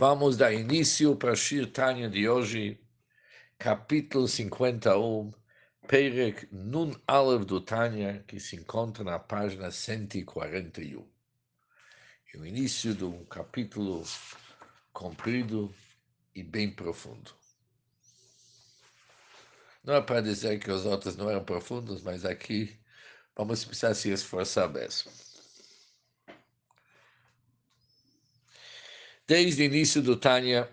Vamos dar início para Shir Tanya de hoje, capítulo 51, Perek Nun Aleph do Tanya, que se encontra na página 141. É o início de um capítulo comprido e bem profundo. Não é para dizer que os outros não eram profundos, mas aqui vamos precisar se esforçar mesmo. Desde o início do Tânia,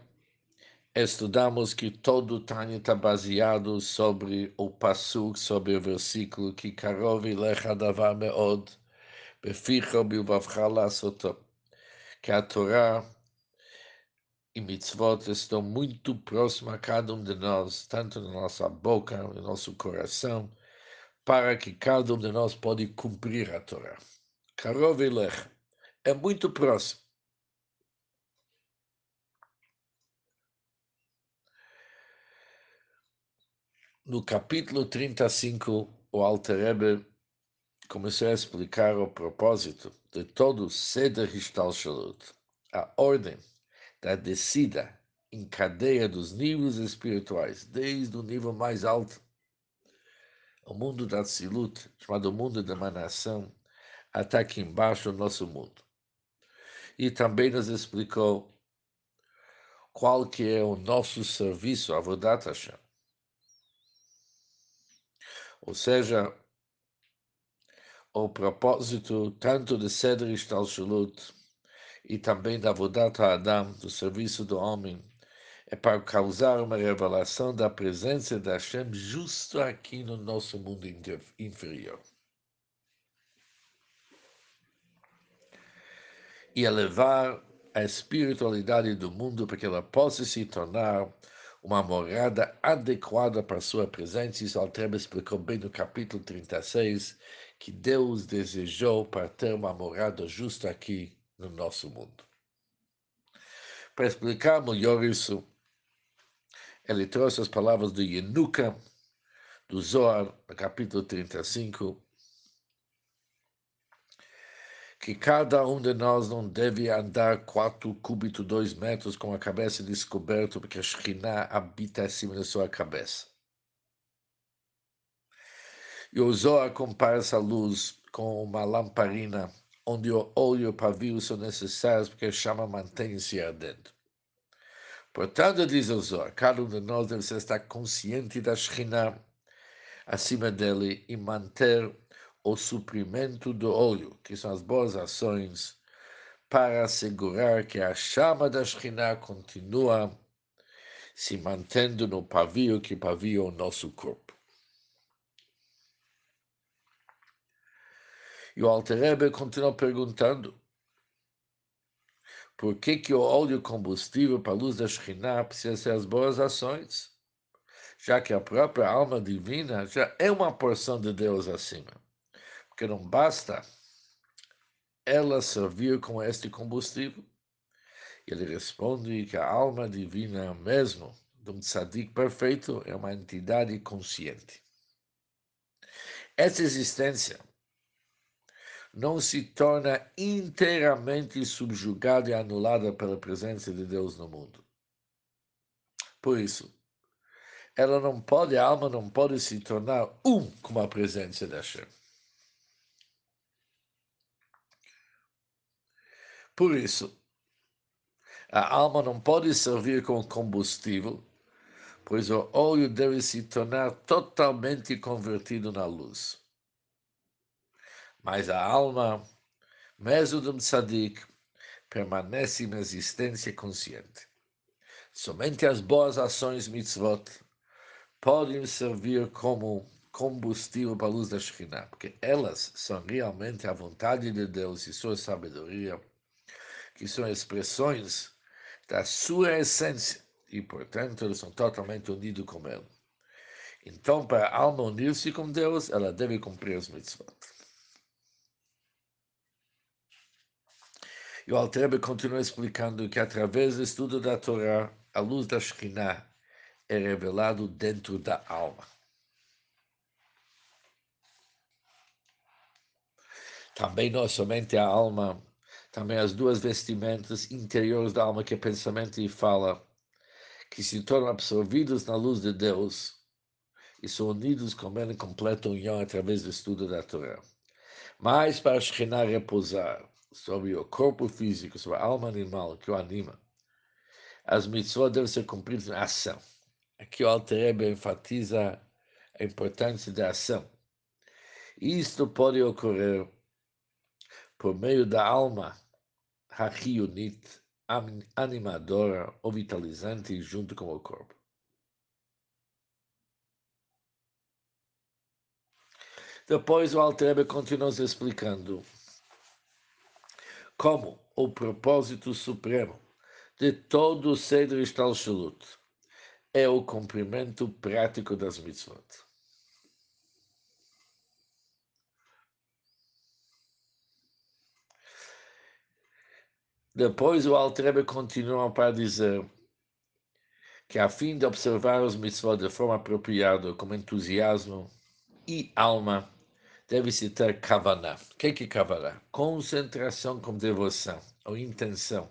estudamos que todo o Tânia está baseado sobre o Passuk, sobre o versículo que Karov lecha davar meod, beficha bilvavcha lasoto, que a Torá e mitzvot estão muito próximas a cada um de nós, tanto na nossa boca, no nosso coração, para que cada um de nós pode cumprir a Torá. Karov lecha é muito próximo. No capítulo 35, o Alter Rebbe começou a explicar o propósito de todo o Seder Histalshalut, a ordem da descida em cadeia dos níveis espirituais, desde o nível mais alto, o mundo da Tzilut, chamado mundo da emanação, até aqui embaixo o nosso mundo. E também nos explicou qual que é o nosso serviço, a Vodat Hashem ou seja, o propósito tanto de Seder Ishtalshalut e também da Vodat Adam, do serviço do homem, é para causar uma revelação da presença da Hashem justo aqui no nosso mundo inferior. E elevar a espiritualidade do mundo para que ela possa se tornar uma morada adequada para sua presença. Isso Altreba explicou bem no capítulo 36, que Deus desejou para ter uma morada justa aqui no nosso mundo. Para explicar melhor isso, ele trouxe as palavras do Yenuka, do Zohar, no capítulo 35, que cada um de nós não deve andar quatro cúbitos, dois metros, com a cabeça descoberta, porque a Shekhinah habita acima da sua cabeça. E o Zohar compara essa luz com uma lamparina, onde o óleo e o pavio são necessários, porque a chama mantém-se ardendo. Portanto, diz o Zohar, cada um de nós deve estar consciente da Shekhinah acima dele e manter o suprimento do óleo, que são as boas ações, para assegurar que a chama da Shekhinah continua se mantendo no pavio que pavia o nosso corpo. E o Alter Rebbe continua perguntando por que, que o óleo combustível para a luz da Shekhinah precisa ser as boas ações, já que a própria alma divina já é uma porção de Deus acima que não basta ela servir com este combustível. Ele responde que a alma divina mesmo de um tzadik perfeito é uma entidade consciente. Essa existência não se torna inteiramente subjugada e anulada pela presença de Deus no mundo. Por isso, ela não pode, a alma não pode se tornar um com a presença da Hashem. Por isso, a alma não pode servir como combustível, pois o óleo deve se tornar totalmente convertido na luz. Mas a alma, mesmo do tzadik, permanece em existência consciente. Somente as boas ações mitzvot podem servir como combustível para a luz da Shekhinah, porque elas são realmente a vontade de Deus e sua sabedoria que são expressões da sua essência e, portanto, eles são totalmente unidos com ele. Então, para a alma unir-se com Deus, ela deve cumprir os mitzvot. E o Altrebe continua explicando que, através do estudo da Torá, a luz da Shekhinah é revelado dentro da alma. Também não somente a alma também as duas vestimentas interiores da alma, que é pensamento e fala, que se tornam absorvidos na luz de Deus e são unidos como em completa união através do estudo da Torá. Mas para a Shekhinah repousar sobre o corpo físico, sobre a alma animal que o anima, as mitzvot devem ser cumpridas em ação. Aqui o Alter enfatiza a importância da ação. Isto pode ocorrer por meio da alma Hachionit, animadora ou vitalizante junto com o corpo. Depois o Altrebe continua explicando como o propósito supremo de todo o Seder Ishtalshalut é o cumprimento prático das mitzvot. Depois o Altrebe continua para dizer que a fim de observar os mitzvot de forma apropriada, com entusiasmo e alma, deve-se ter kavaná. O que é que é kavaná? Concentração com devoção ou intenção.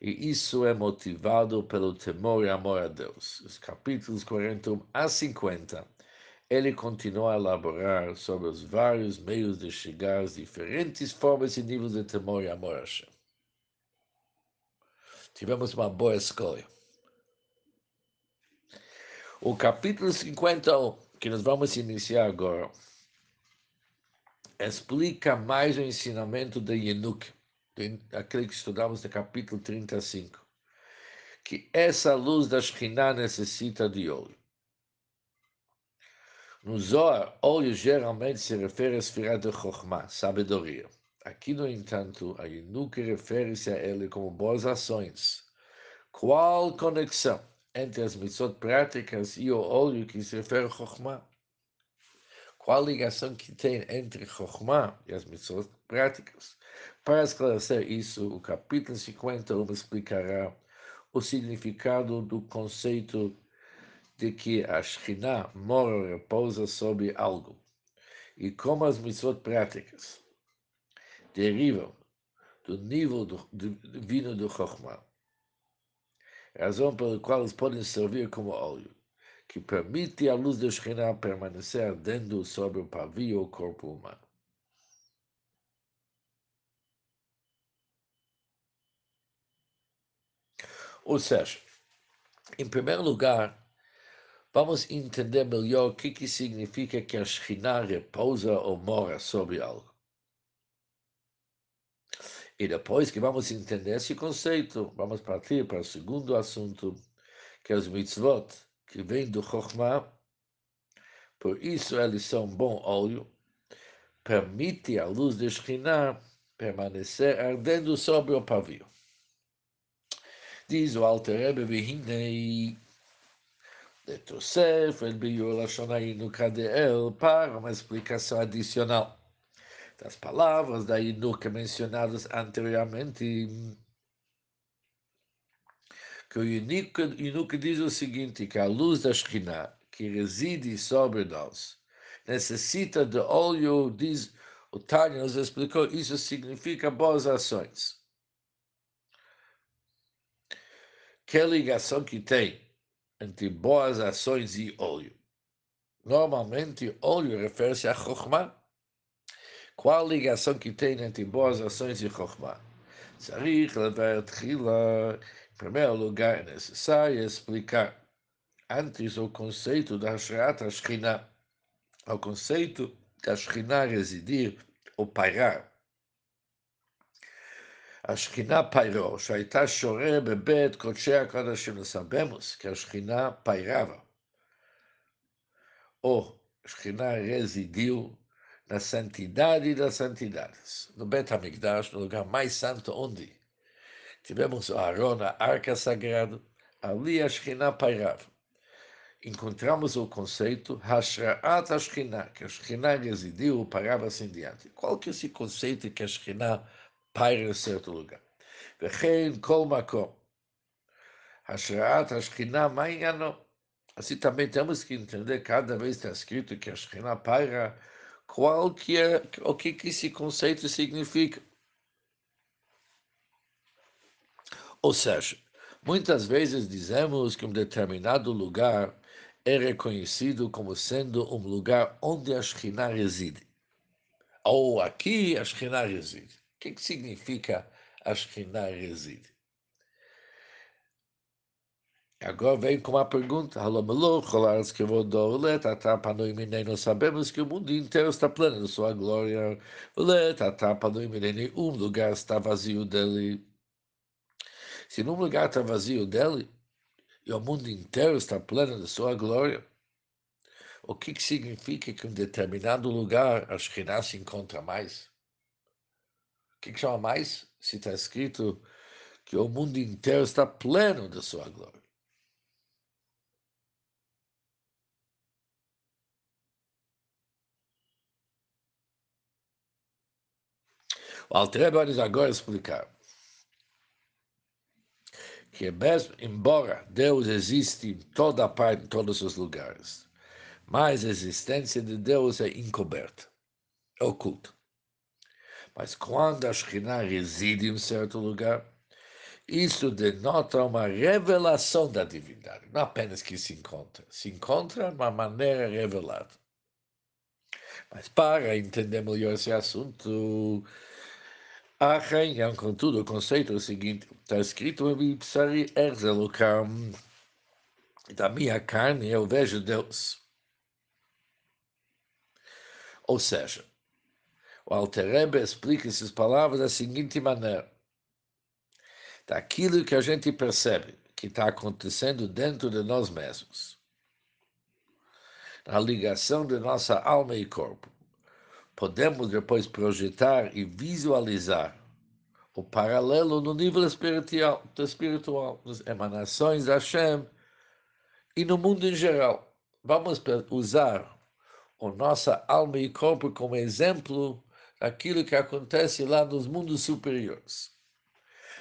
E isso é motivado pelo temor e amor a Deus. Os capítulos 41 a 50, ele continua a elaborar sobre os vários meios de chegar às diferentes formas e níveis de temor e amor a Hashem tivemos uma boa escolha. O capítulo 51, que nós vamos iniciar agora, explica mais o ensinamento de Yenuk, aquele que estudamos no capítulo 35, que essa luz da Shekhinah necessita de óleo. No Zohar, óleo geralmente se refere a esfera de Chokhmah, sabedoria. Aqui, no entanto, a Inuk refere-se a ele como boas ações. Qual conexão entre as mitzvot práticas e o óleo que se refere a Chokhmah? Qual ligação que tem entre Chokhmah e as mitzvot práticas? Para esclarecer isso, o capítulo 51 explicará o significado do conceito de que a Shekhinah mora ou repousa sobre algo, e como as mitzvot práticas derivam do nível do, do divino do Chokhmah, razão pela qual eles podem servir como óleo, que permite a luz da Shekhinah permanecer ardendo sobre o pavio ou corpo humano. Ou seja, em primeiro lugar, vamos entender melhor o que, que significa que a Shekhinah repousa ou mora sobre algo. E depois que vamos entender esse conceito, vamos partir para o segundo assunto, que é os mitzvot, que vem do Chokhmah. Por isso eles são bom óleo, permite a luz de Shekhinah permanecer ardendo sobre o pavio. Diz o Alter Rebbe, Vihinei, de Tosef, el Biur Lashonai Kadeel, para uma explicação adicional das palavras da Inuka mencionadas anteriormente, que o Inuka diz o seguinte, que a luz da Shekhinah, que reside sobre nós, necessita de óleo, diz o Tânia nos explicou, isso significa boas ações. Que ligação que tem entre boas ações e óleo? Normalmente, óleo refere-se a Chokhmah, qual a ligação que tem entre boas ações e Chokhmah? Tzarich levar tchila. Em primeiro lugar, é necessário explicar antes o conceito da Shrat Shekhinah, o conceito da Shekhinah residir ou pairar. A Shekhinah pairou, שהייתה שורה בבית קודשי הקודשים. Nós sabemos que a Shekhinah pairava. Ou Shekhinah residiu na santidade das santidades, no Bet HaMikdash, no lugar mais santo onde tivemos o Aron, a arca sagrada, ali a Shekhinah pairava. Encontramos o conceito Hashra'at HaShekhinah, que a Shekhinah residiu, pairava assim diante. Qual que é esse conceito que a Shekhinah paira em certo lugar? Vechein kol makom. Hashra'at HaShekhinah ma'ingano. Assim também temos que entender, cada vez está escrito que a Shekhinah paira, qual que é, o que, que esse conceito significa. Ou seja, muitas vezes dizemos que um determinado lugar é reconhecido como sendo um lugar onde a Shekhinah reside. Ou aqui a Shekhinah reside. O que, que significa a Shekhinah reside? Agora vem com uma pergunta. Nós sabemos que o mundo inteiro está pleno de sua glória. Um lugar está vazio dele. Se num lugar está vazio dele, e o mundo inteiro está pleno de sua glória, o que, que significa que em um determinado lugar a Shekhinah se encontra mais? O que, que chama mais? Se está escrito que o mundo inteiro está pleno de sua glória. O Altrebe vai agora explicar que mesmo, embora Deus existe em toda parte, em todos os lugares, mas a existência de Deus é encoberta, é oculta. Mas quando a Shekhinah reside em um certo lugar, isso denota uma revelação da divindade, não apenas que se encontra, se encontra de uma maneira revelada. Mas para entender melhor esse assunto, a reunião, contudo, o conceito é o seguinte: está escrito em Psari Erzelokam, da minha carne eu vejo Deus. Ou seja, o Alterebe explica essas palavras da seguinte maneira: daquilo que a gente percebe que está acontecendo dentro de nós mesmos, na ligação de nossa alma e corpo podemos depois projetar e visualizar o paralelo no nível espiritual, espiritual nas emanações da Hashem e no mundo em geral. Vamos usar a nossa alma e corpo como exemplo daquilo que acontece lá nos mundos superiores.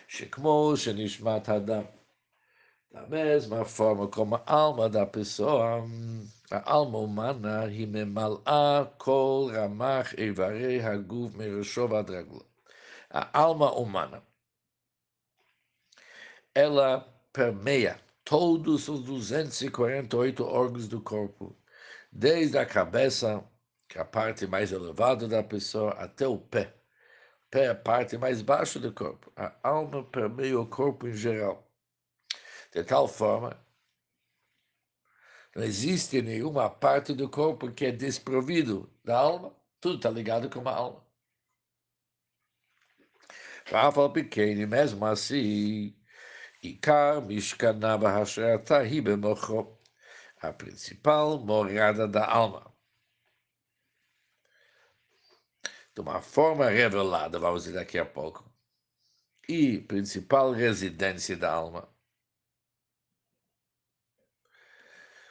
Shekmo, Shenishmat Adam. Da mesma forma como a alma da pessoa, a alma humana, himemal'a kol ramach evarei haguf meroshov adraglo. A alma humana, ela permeia todos os 248 órgãos do corpo, desde a cabeça, que é a parte mais elevada da pessoa, até o pé. Pé é a parte mais baixa do corpo. A alma permeia o corpo em geral de tal forma não existe nenhuma parte do corpo que é desprovido da alma. Tudo está ligado com a alma. Rafa pequeno, mesmo assim, Ikar Mishkanava Hashrata a principal morada da alma. De uma forma revelada, vamos dizer daqui a pouco. E principal residência da alma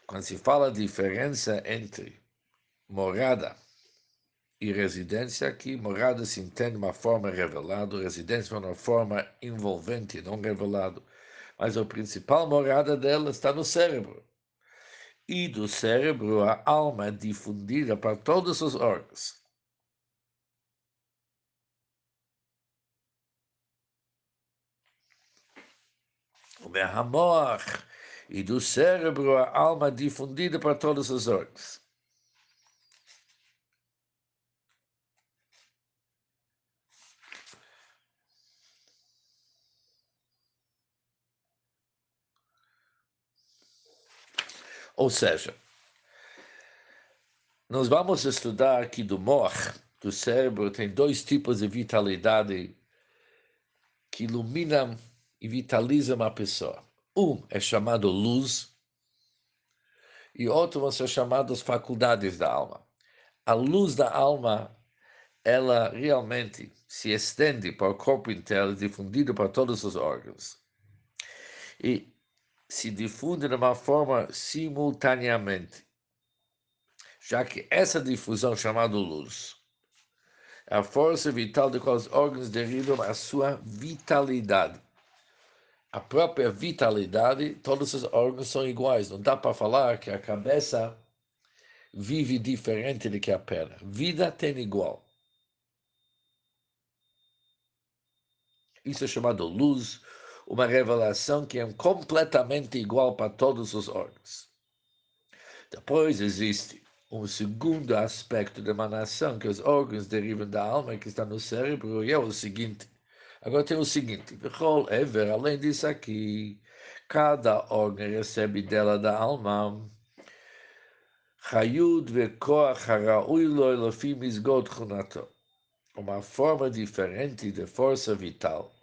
Quando se fala diferença entre morada e residência, aqui morada se entende de uma forma revelada, residência uma forma envolvente, não revelado. Mas a principal morada dela está no cérebro. E do cérebro a alma é difundida para todos os órgãos. O Mehamor e do cérebro a alma difundida para todos os órgãos. Ou seja, nós vamos estudar que do mor, do cérebro, tem dois tipos de vitalidade que iluminam e vitalizam a pessoa. Um é chamado luz e outro vão ser chamados faculdades da alma. A luz da alma, ela realmente se estende para o corpo inteiro, difundido para todos os órgãos. E se difunde de uma forma simultaneamente, já que essa difusão chamada luz, a força vital de qual os órgãos derivam a sua vitalidade a própria vitalidade, todos os órgãos são iguais. Não dá para falar que a cabeça vive diferente do que a perna. Vida tem igual. Isso é chamado luz uma revelação que é completamente igual para todos os órgãos. Depois existe um segundo aspecto da emanação, que os órgãos derivam da alma que está no cérebro, e é o seguinte. Agora tem o seguinte, ever, além disso aqui, cada órgão recebe dela da alma Hayud vekoach haraui lo elofim isgod chunato. Uma forma diferente de força vital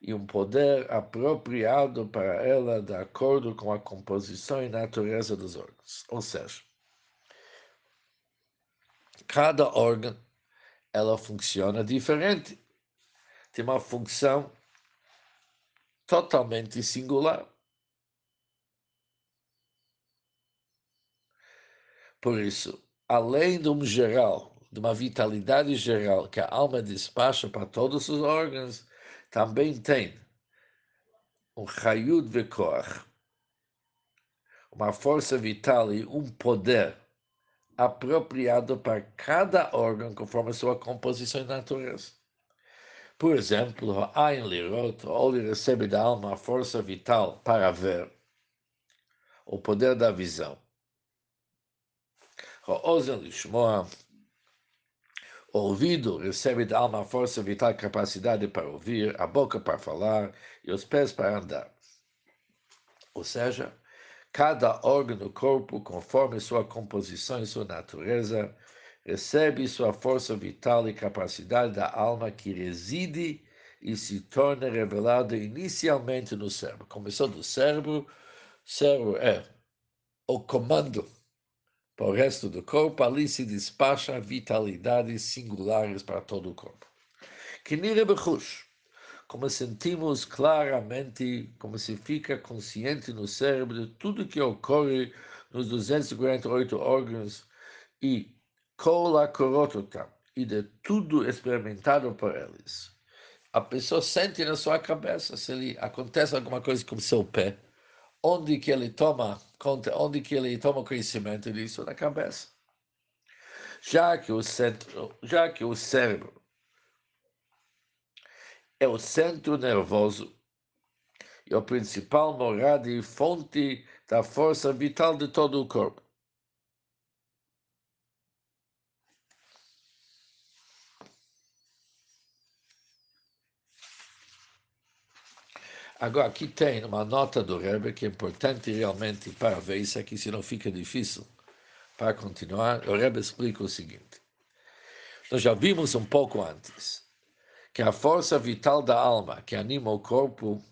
e um poder apropriado para ela de acordo com a composição e natureza dos órgãos. Ou seja, cada órgão ela funciona diferente. Tem uma função totalmente singular. Por isso, além de um geral, de uma vitalidade geral que a alma despacha para todos os órgãos, também tem um Hayud Vekoach, uma força vital e um poder apropriado para cada órgão conforme a sua composição e natureza. Por exemplo, o Ain Lirot, o olho recebe da alma a força vital para ver, o poder da visão. Ozen Lishmoa, o ouvido recebe da alma a força vital, capacidade para ouvir, a boca para falar e os pés para andar. Ou seja, cada órgão do corpo, conforme sua composição e sua natureza, recebe sua força vital e capacidade da alma que reside e se torna revelada inicialmente no cérebro. Começou do cérebro, cérebro é o comando para o resto do corpo, ali se despacha vitalidades singulares para todo o corpo. Que como sentimos claramente, como se fica consciente no cérebro de tudo que ocorre nos 248 órgãos e e de tudo experimentado por eles. A pessoa sente na sua cabeça se lhe acontece alguma coisa com seu pé, onde que ele toma conta, onde que ele toma conhecimento disso na cabeça. Já que o centro, já que o cérebro é o centro nervoso e a principal morada e fonte da força vital de todo o corpo. Agora, aqui tem uma nota do Rebbe que é importante realmente para ver isso aqui, senão fica difícil para continuar. O Rebbe explica o seguinte. Nós já vimos um pouco antes que a força vital da alma que anima o corpo,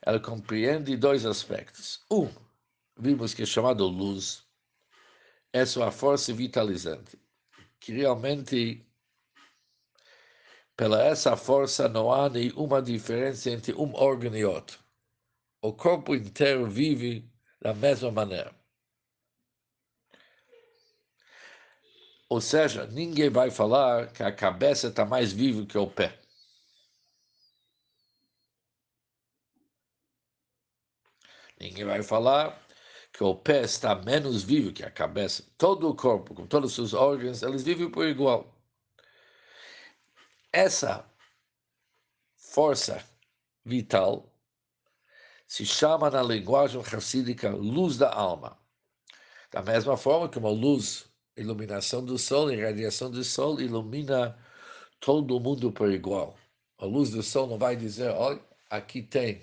ela compreende dois aspectos. Um, vimos que é chamado luz, é sua força vitalizante, que realmente pela essa força não há nenhuma diferença entre um órgão e outro. O corpo inteiro vive da mesma maneira. Ou seja, ninguém vai falar que a cabeça está mais viva que o pé. Ninguém vai falar que o pé está menos vivo que a cabeça. Todo o corpo, com todos os órgãos, eles vivem por igual. Essa força vital se chama na linguagem racídica luz da alma. Da mesma forma que uma luz, iluminação do sol e radiação do sol ilumina todo mundo por igual. A luz do sol não vai dizer, olha, aqui tem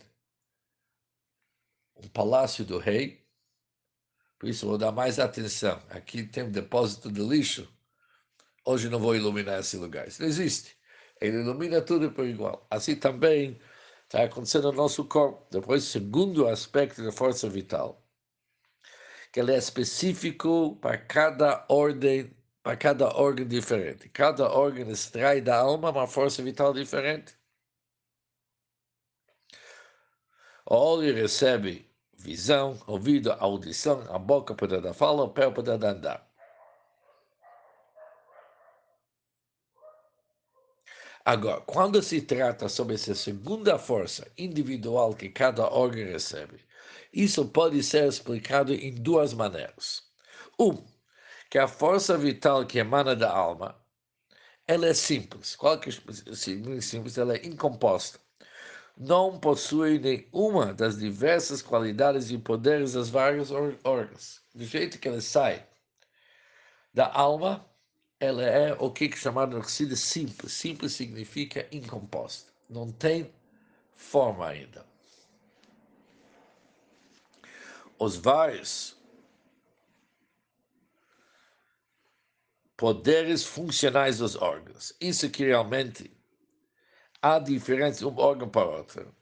um palácio do rei, por isso vou dar mais atenção. Aqui tem um depósito de lixo, hoje não vou iluminar esse lugar. Isso não existe. Ele ilumina tudo por igual. Assim também está acontecendo no nosso corpo. Depois, segundo aspecto da força vital, que ele é específico para cada ordem, para cada órgão diferente. Cada órgão extrai da alma uma força vital diferente. O olho recebe visão, ouvido, audição, a boca poder da fala, o pé poder andar. Agora, quando se trata sobre essa segunda força individual que cada órgão recebe, isso pode ser explicado em duas maneiras. Um, que a força vital que emana da alma, ela é simples. Qual que é simples? Ela é incomposta. não possui nenhuma das diversas qualidades e poderes das vários órgãos. Do jeito que ele sai da alma, ela é o que é chamado de simples. Simples significa incomposta. Não tem forma ainda. Os vários poderes funcionais dos órgãos. Isso que realmente há diferença de um órgão para outro.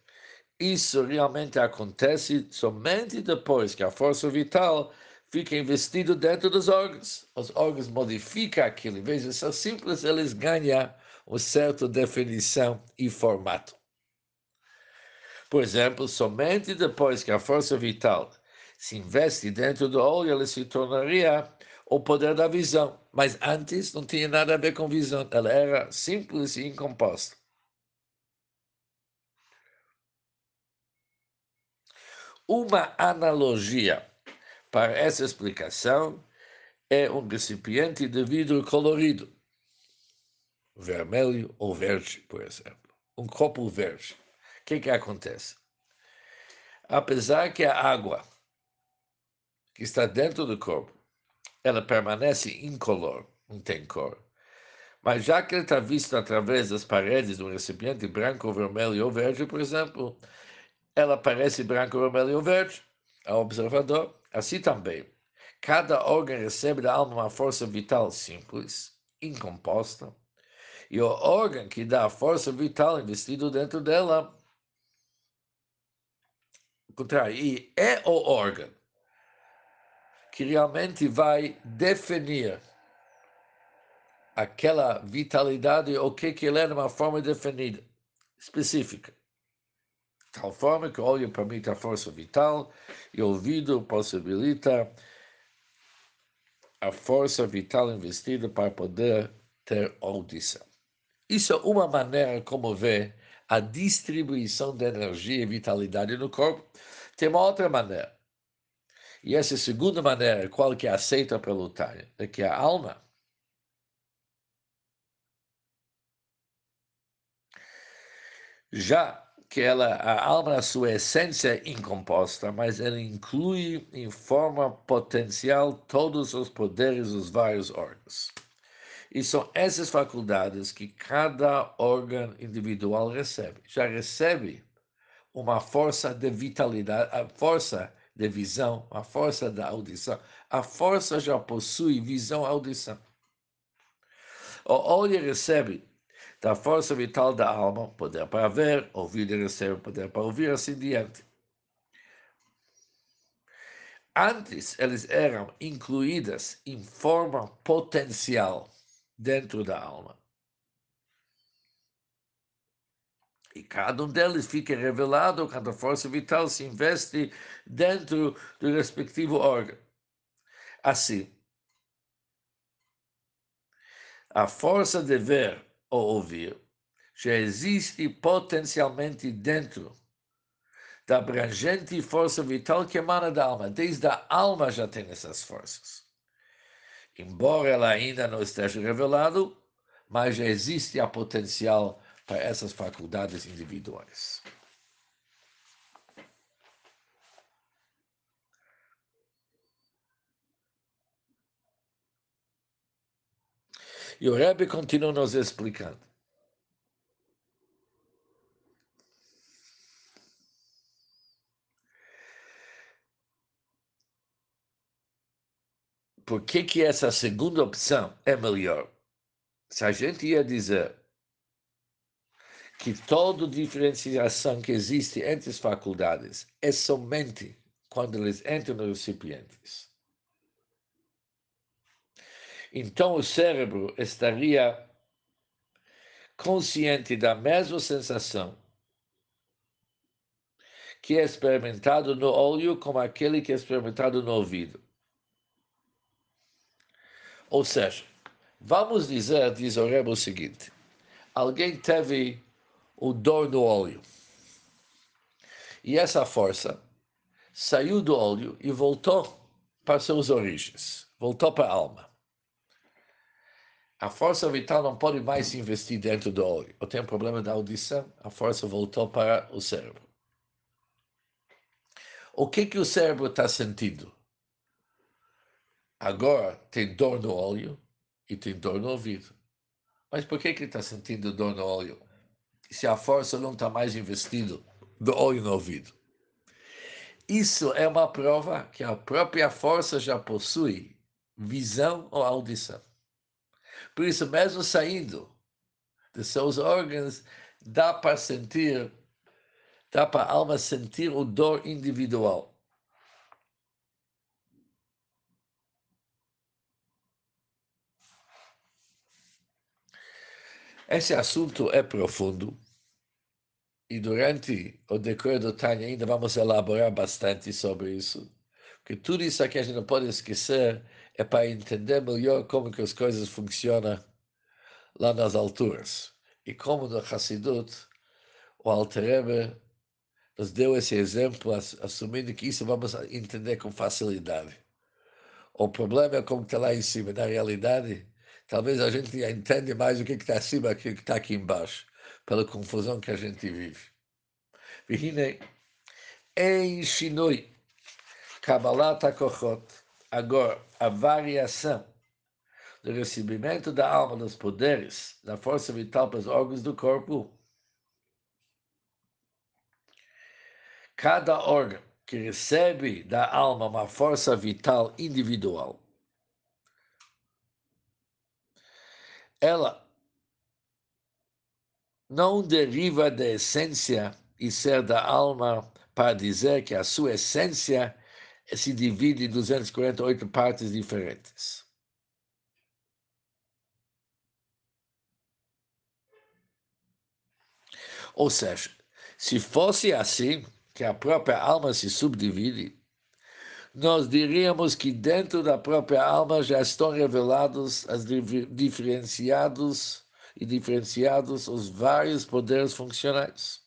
Isso realmente acontece somente depois que a força vital fica investido dentro dos órgãos. Os órgãos modificam aquilo. Em vez de ser simples, eles ganham uma certa definição e formato. Por exemplo, somente depois que a força vital se investe dentro do olho, ela se tornaria o poder da visão. Mas antes não tinha nada a ver com visão, ela era simples e incomposta. Uma analogia para essa explicação é um recipiente de vidro colorido, vermelho ou verde, por exemplo. Um copo verde. O que, que acontece? Apesar que a água que está dentro do corpo, ela permanece incolor, não tem cor. Mas já que ele está visto através das paredes de um recipiente branco, vermelho ou verde, por exemplo, ela parece branco, vermelho ou verde ao observador. Assim também, cada órgão recebe da alma uma força vital simples, incomposta, e o órgão que dá a força vital investido dentro dela, contrário, e é o órgão que realmente vai definir aquela vitalidade, o que, que ele é numa forma definida, específica tal forma que o olho permite a força vital e o ouvido possibilita a força vital investida para poder ter audição. Isso é uma maneira como ver a distribuição de energia e vitalidade no corpo. Tem uma outra maneira. E essa é segunda maneira, qual que é aceita pelo Tânia, é que a alma já que ela, a alma, na sua essência, é incomposta, mas ela inclui em forma potencial todos os poderes dos vários órgãos. E são essas faculdades que cada órgão individual recebe. Já recebe uma força de vitalidade, a força de visão, a força da audição. A força já possui visão audição. O olho recebe da força vital da alma, poder para ver, ouvir e receber poder para ouvir, assim diante. Antes, eles eram incluídas em forma potencial dentro da alma. E cada um deles fica revelado quando a força vital se investe dentro do respectivo órgão. Assim, a força de ver ouvir já existe potencialmente dentro da abrangente força vital que emana da alma. Desde a alma já tem essas forças. Embora ela ainda não esteja revelado, mas já existe a potencial para essas faculdades individuais. E o Rebbe continua nos explicando. Por que, que essa segunda opção é melhor? Se a gente ia dizer que toda diferenciação que existe entre as faculdades é somente quando eles entram nos recipientes então o cérebro estaria consciente da mesma sensação que é experimentado no olho como aquele que é experimentado no ouvido. Ou seja, vamos dizer, diz o Rebbe o seguinte, alguém teve o dor no olho e essa força saiu do olho e voltou para suas origens, voltou para a alma. A força vital não pode mais se investir dentro do olho. Eu tenho problema da audição, a força voltou para o cérebro. O que que o cérebro está sentindo? Agora tem dor no olho e tem dor no ouvido. Mas por que que está sentindo dor no olho? Se a força não está mais investida do olho no ouvido. Isso é uma prova que a própria força já possui visão ou audição. Por isso, mesmo saindo de seus órgãos, dá para sentir, dá para a alma sentir o dor individual. Esse assunto é profundo e durante o decorrer do Tânia ainda vamos elaborar bastante sobre isso. Porque tudo isso aqui a gente não pode esquecer é para entender melhor como que as coisas funcionam lá nas alturas. E como no Hassidut, o Alter nos deu esse exemplo, assumindo que isso vamos entender com facilidade. O problema é como está lá em cima. Na realidade, talvez a gente entenda mais o que está acima do que está aqui embaixo, pela confusão que a gente vive. Vihine, em Shinoi, Kabbalat HaKochot, Agora, a variação do recebimento da alma dos poderes, da força vital para os órgãos do corpo. Cada órgão que recebe da alma uma força vital individual, ela não deriva da essência e ser da alma para dizer que a sua essência se divide em 248 partes diferentes. Ou seja, se fosse assim, que a própria alma se subdivide, nós diríamos que dentro da própria alma já estão revelados as diferenciados e diferenciados os vários poderes funcionais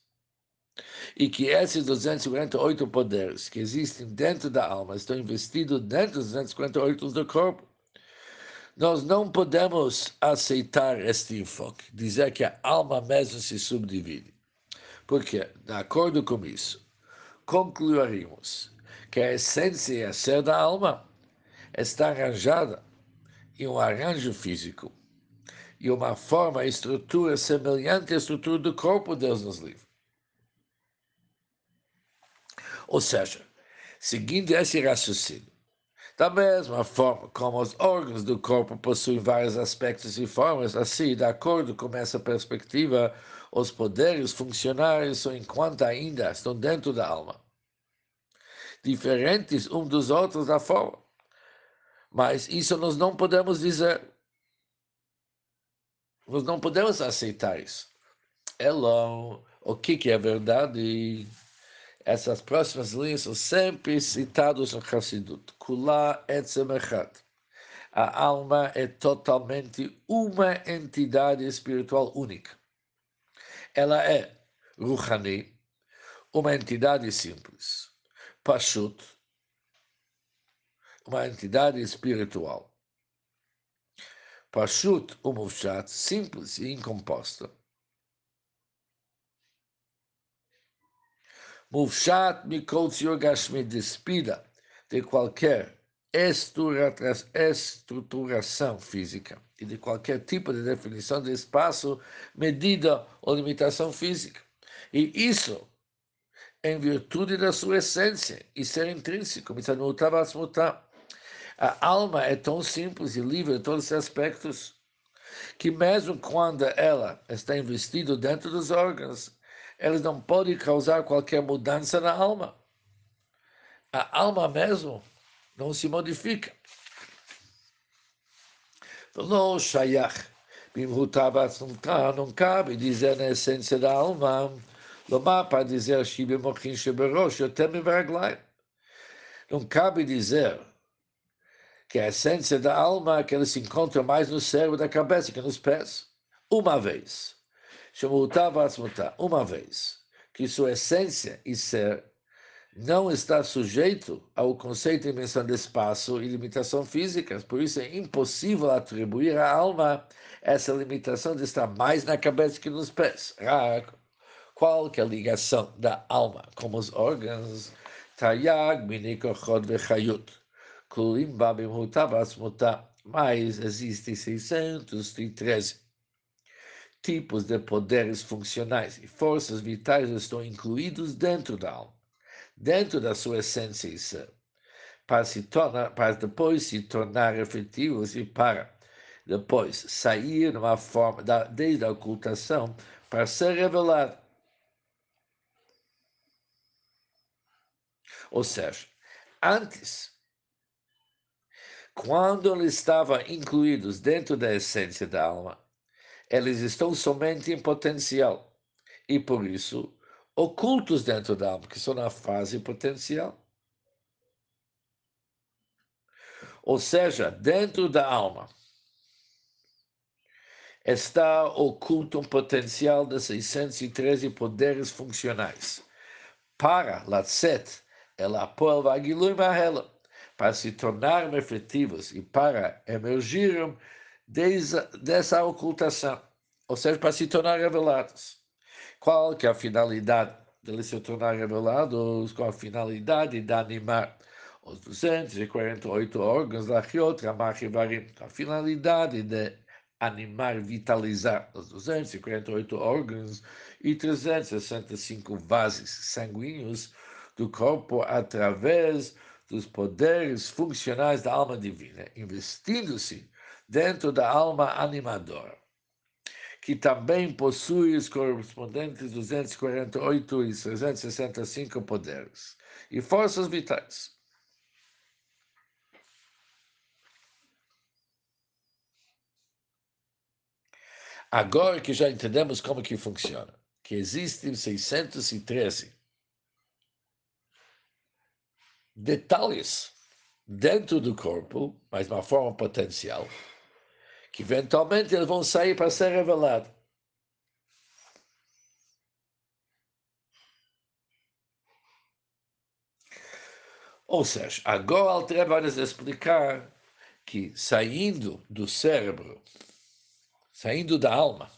e que esses 248 poderes que existem dentro da alma estão investidos dentro dos 248 do corpo. Nós não podemos aceitar este enfoque, dizer que a alma mesmo se subdivide. Porque, de acordo com isso, concluiríamos que a essência e a ser da alma está arranjada em um arranjo físico e uma forma e estrutura semelhante à estrutura do corpo, Deus nos livre. Ou seja, seguindo esse raciocínio, da mesma forma como os órgãos do corpo possuem vários aspectos e formas, assim, de acordo com essa perspectiva, os poderes funcionários são enquanto ainda estão dentro da alma, diferentes um dos outros da forma. Mas isso nós não podemos dizer. Nós não podemos aceitar isso. Hello, o que, que é verdade? Essas próximas linhas são sempre citadas no Hassidut. Kula etzem echad. A alma é totalmente uma entidade espiritual única. Ela é Ruhani, uma entidade simples. Pashut, uma entidade espiritual. Pashut, Mufshat, simples e incomposta. Mufshat mikol tzio gashmi despida de qualquer estruturação física e de qualquer tipo de definição de espaço, medida ou limitação física. E isso em virtude da sua essência e ser intrínseco, a alma é tão simples e livre em todos os aspectos que mesmo quando ela está investida dentro dos órgãos, eles não podem causar qualquer mudança na alma. A alma mesmo não se modifica. Não shayach. Não cabe dizer na essência da alma, para dizer sheberosh. Não cabe dizer que a essência da alma é que ele se encontra mais no cérebro da cabeça que nos pés. Uma vez. Uma vez que sua essência e ser não está sujeito ao conceito de dimensão de espaço e limitação físicas, por isso é impossível atribuir à alma essa limitação de estar mais na cabeça que nos pés. Qual que é ligação da alma com os órgãos? Tayag, minikochod vechayut. Klulim babim hutabas muta. Mas existem 613 tipos de poderes funcionais e forças vitais estão incluídos dentro da alma dentro da sua essência para, se tornar, para depois se tornar efetivos e para depois sair numa forma, da, desde a ocultação, para ser revelado. Ou seja, antes, quando eles estavam incluídos dentro da essência da alma, eles estão somente em potencial. E por isso, ocultos dentro da alma, que são na fase potencial. Ou seja, dentro da alma está oculto um potencial de 613 poderes funcionais. Para Latzet, ela Agilui Mahela, para se tornar efetivos e para emergirem dessa ocultação, ou seja, para se tornar revelados. Qual que é a finalidade deles se tornar revelados? Com a finalidade de animar os 248 órgãos da Ramach e com a finalidade de animar, vitalizar os 248 órgãos e 365 vasos sanguíneos do corpo através dos poderes funcionais da alma divina, investindo-se dentro da alma animadora que também possui os correspondentes 248 e 365 poderes e forças vitais. Agora que já entendemos como que funciona, que existem 613 detalhes dentro do corpo, mas uma forma potencial, que eventualmente eles vão sair para ser revelado. Ou seja, agora Alter vai nos explicar que saindo do cérebro, saindo da alma,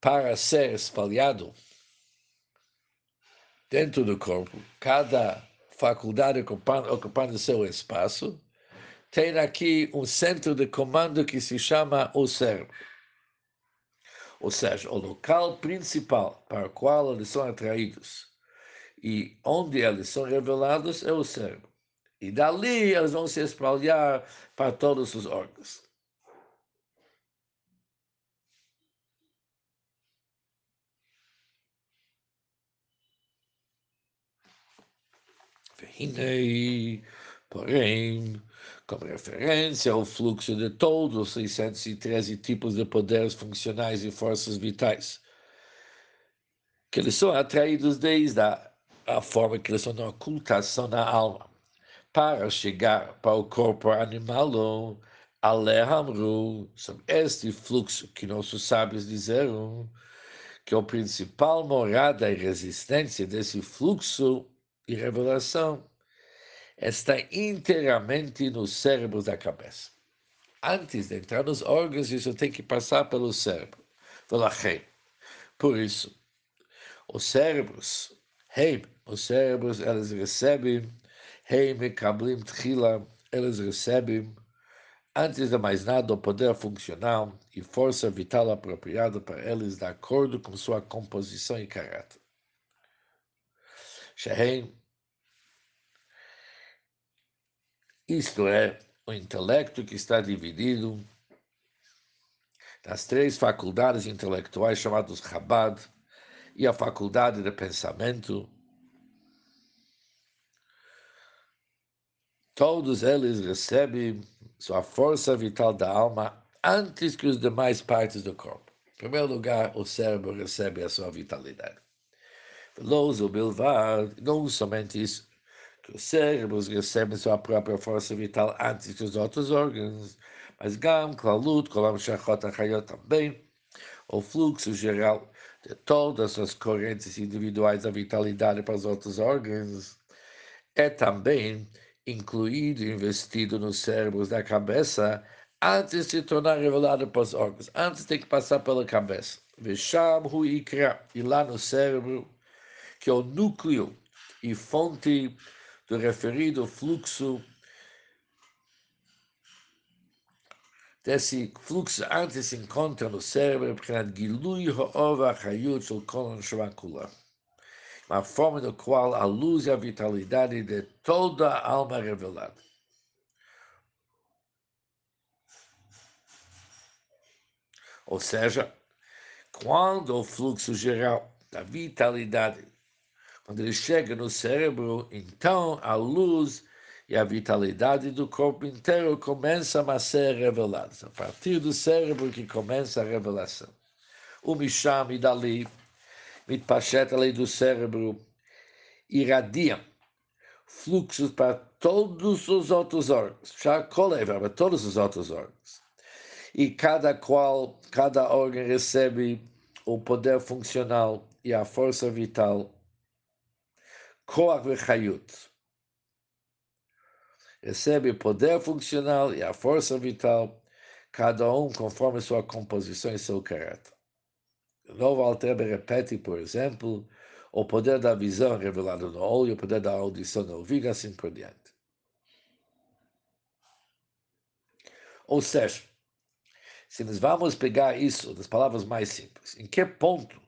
para ser espalhado dentro do corpo, cada faculdade ocupando, ocupando seu espaço, tem aqui um centro de comando que se chama o cérebro. Ou seja, o local principal para o qual eles são atraídos e onde eles são revelados é o cérebro. E dali eles vão se espalhar para todos os órgãos. והנה, porém, como referência ao fluxo de todos os 613 tipos de poderes funcionais e forças vitais, que eles são atraídos desde a, a forma que eles são na ocultação na alma, para chegar para o corpo animal Alehamru, sobre este fluxo que nossos sábios disseram, que é a principal morada e resistência desse fluxo e revelação está inteiramente no cérebro da cabeça. Antes de entrar nos órgãos, isso tem que passar pelo cérebro. Por isso, os cérebros, hey, os cérebros, eles recebem, hey, mekablim tchila, eles recebem, antes de mais nada, o poder funcional e força vital apropriada para eles, de acordo com sua composição e caráter. Shehem, Isto é, o intelecto que está dividido nas três faculdades intelectuais chamadas Chabad e a faculdade de pensamento. Todos eles recebem sua força vital da alma antes que as demais partes do corpo. Em primeiro lugar, o cérebro recebe a sua vitalidade. Não somente isso, que os cérebros recebem sua própria força vital antes que os outros órgãos, mas Gam, Klalut, Kolam Shachot Achayot também, o fluxo geral de todas as correntes individuais da vitalidade para os outros órgãos, é também incluído e investido nos cérebros da cabeça antes de se tornar revelado para os órgãos. Antes tem que passar pela cabeça. Vesham hu ikra. E lá no cérebro, que é o núcleo e fonte do referido fluxo, desse fluxo antes se encontra no cérebro, prenat gilui ho'ova hayut shel shvakula. Uma forma no qual a luz e a vitalidade de toda a alma é revelada. Ou seja, quando o fluxo geral da vitalidade quando ele chega no cérebro, então a luz e a vitalidade do corpo inteiro começam a ser reveladas. A partir do cérebro que começa a revelação. O Misham e dali, mitpachet lei do cérebro, irradia fluxos para todos os outros órgãos, já para todos os outros órgãos. E cada qual, cada órgão recebe o poder funcional e a força vital, Koach vechayut, recebe poder funcional e a força vital, cada um conforme sua composição e seu caráter. Novo, Altrebe repete, por exemplo, o poder da visão revelado no olho, o poder da audição no ouvido, assim por diante. Ou seja, se nós vamos pegar isso das palavras mais simples, em que ponto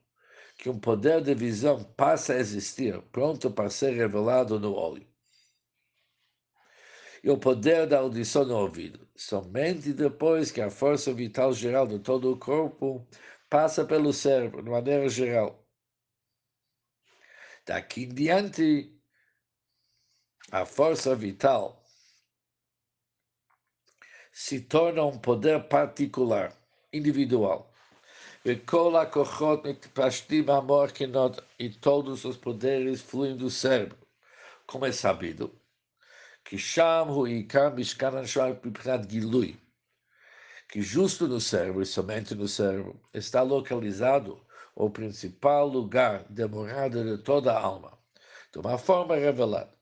que um poder de visão passa a existir pronto para ser revelado no olho? e o poder da audição no ouvido. Somente depois que a força vital geral de todo o corpo passa pelo cérebro, de maneira geral. Daqui em diante, a força vital se torna um poder particular, individual. E todos os poderes fluem do cérebro, como é sabido que que justo no cérebro, e somente no cérebro, está localizado o principal lugar de morada de toda a alma, de uma forma revelada.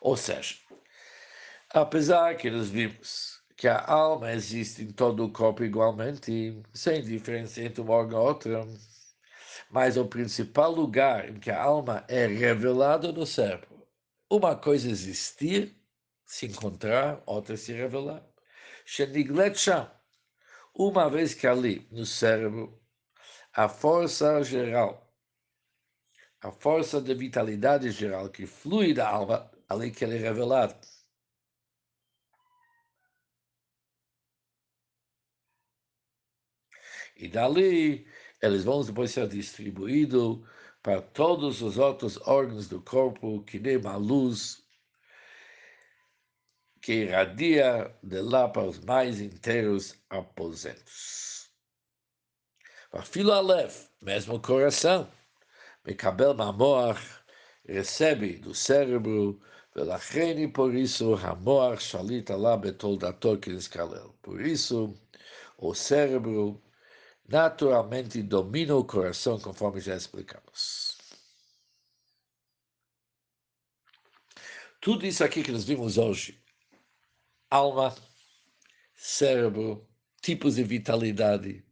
Ou seja, apesar que nós vimos que a alma existe em todo o corpo igualmente, sem diferença entre uma órgão e outra, mas o principal lugar em que a alma é revelada no cérebro uma coisa existir, se encontrar, outra se revelar. Uma vez que ali, no cérebro, a força geral, a força de vitalidade geral que flui da alma, ali que ele é revelado. E dali, eles vão depois ser distribuídos para todos os outros órgãos do corpo, que nem uma luz que irradia de lá para os mais inteiros aposentos. A fila Aleph, mesmo o coração, Mekabel Mamor, recebe do cérebro, ולכן por isso המוח שליט עליו בתולדתו כנזכלל. Por isso, o cérebro naturalmente domina o coração, conforme já explicamos. Tudo isso aqui que nós vimos hoje, alma, cérebro, tipos de vitalidade,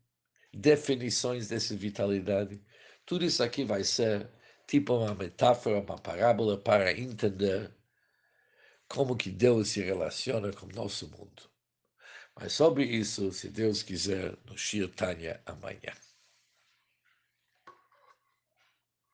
definições dessa vitalidade, tudo isso aqui vai ser tipo uma metáfora, uma parábola para entender como que Deus se relaciona com o nosso mundo. Mas sobre isso, se Deus quiser, no Shir Tanya amanhã.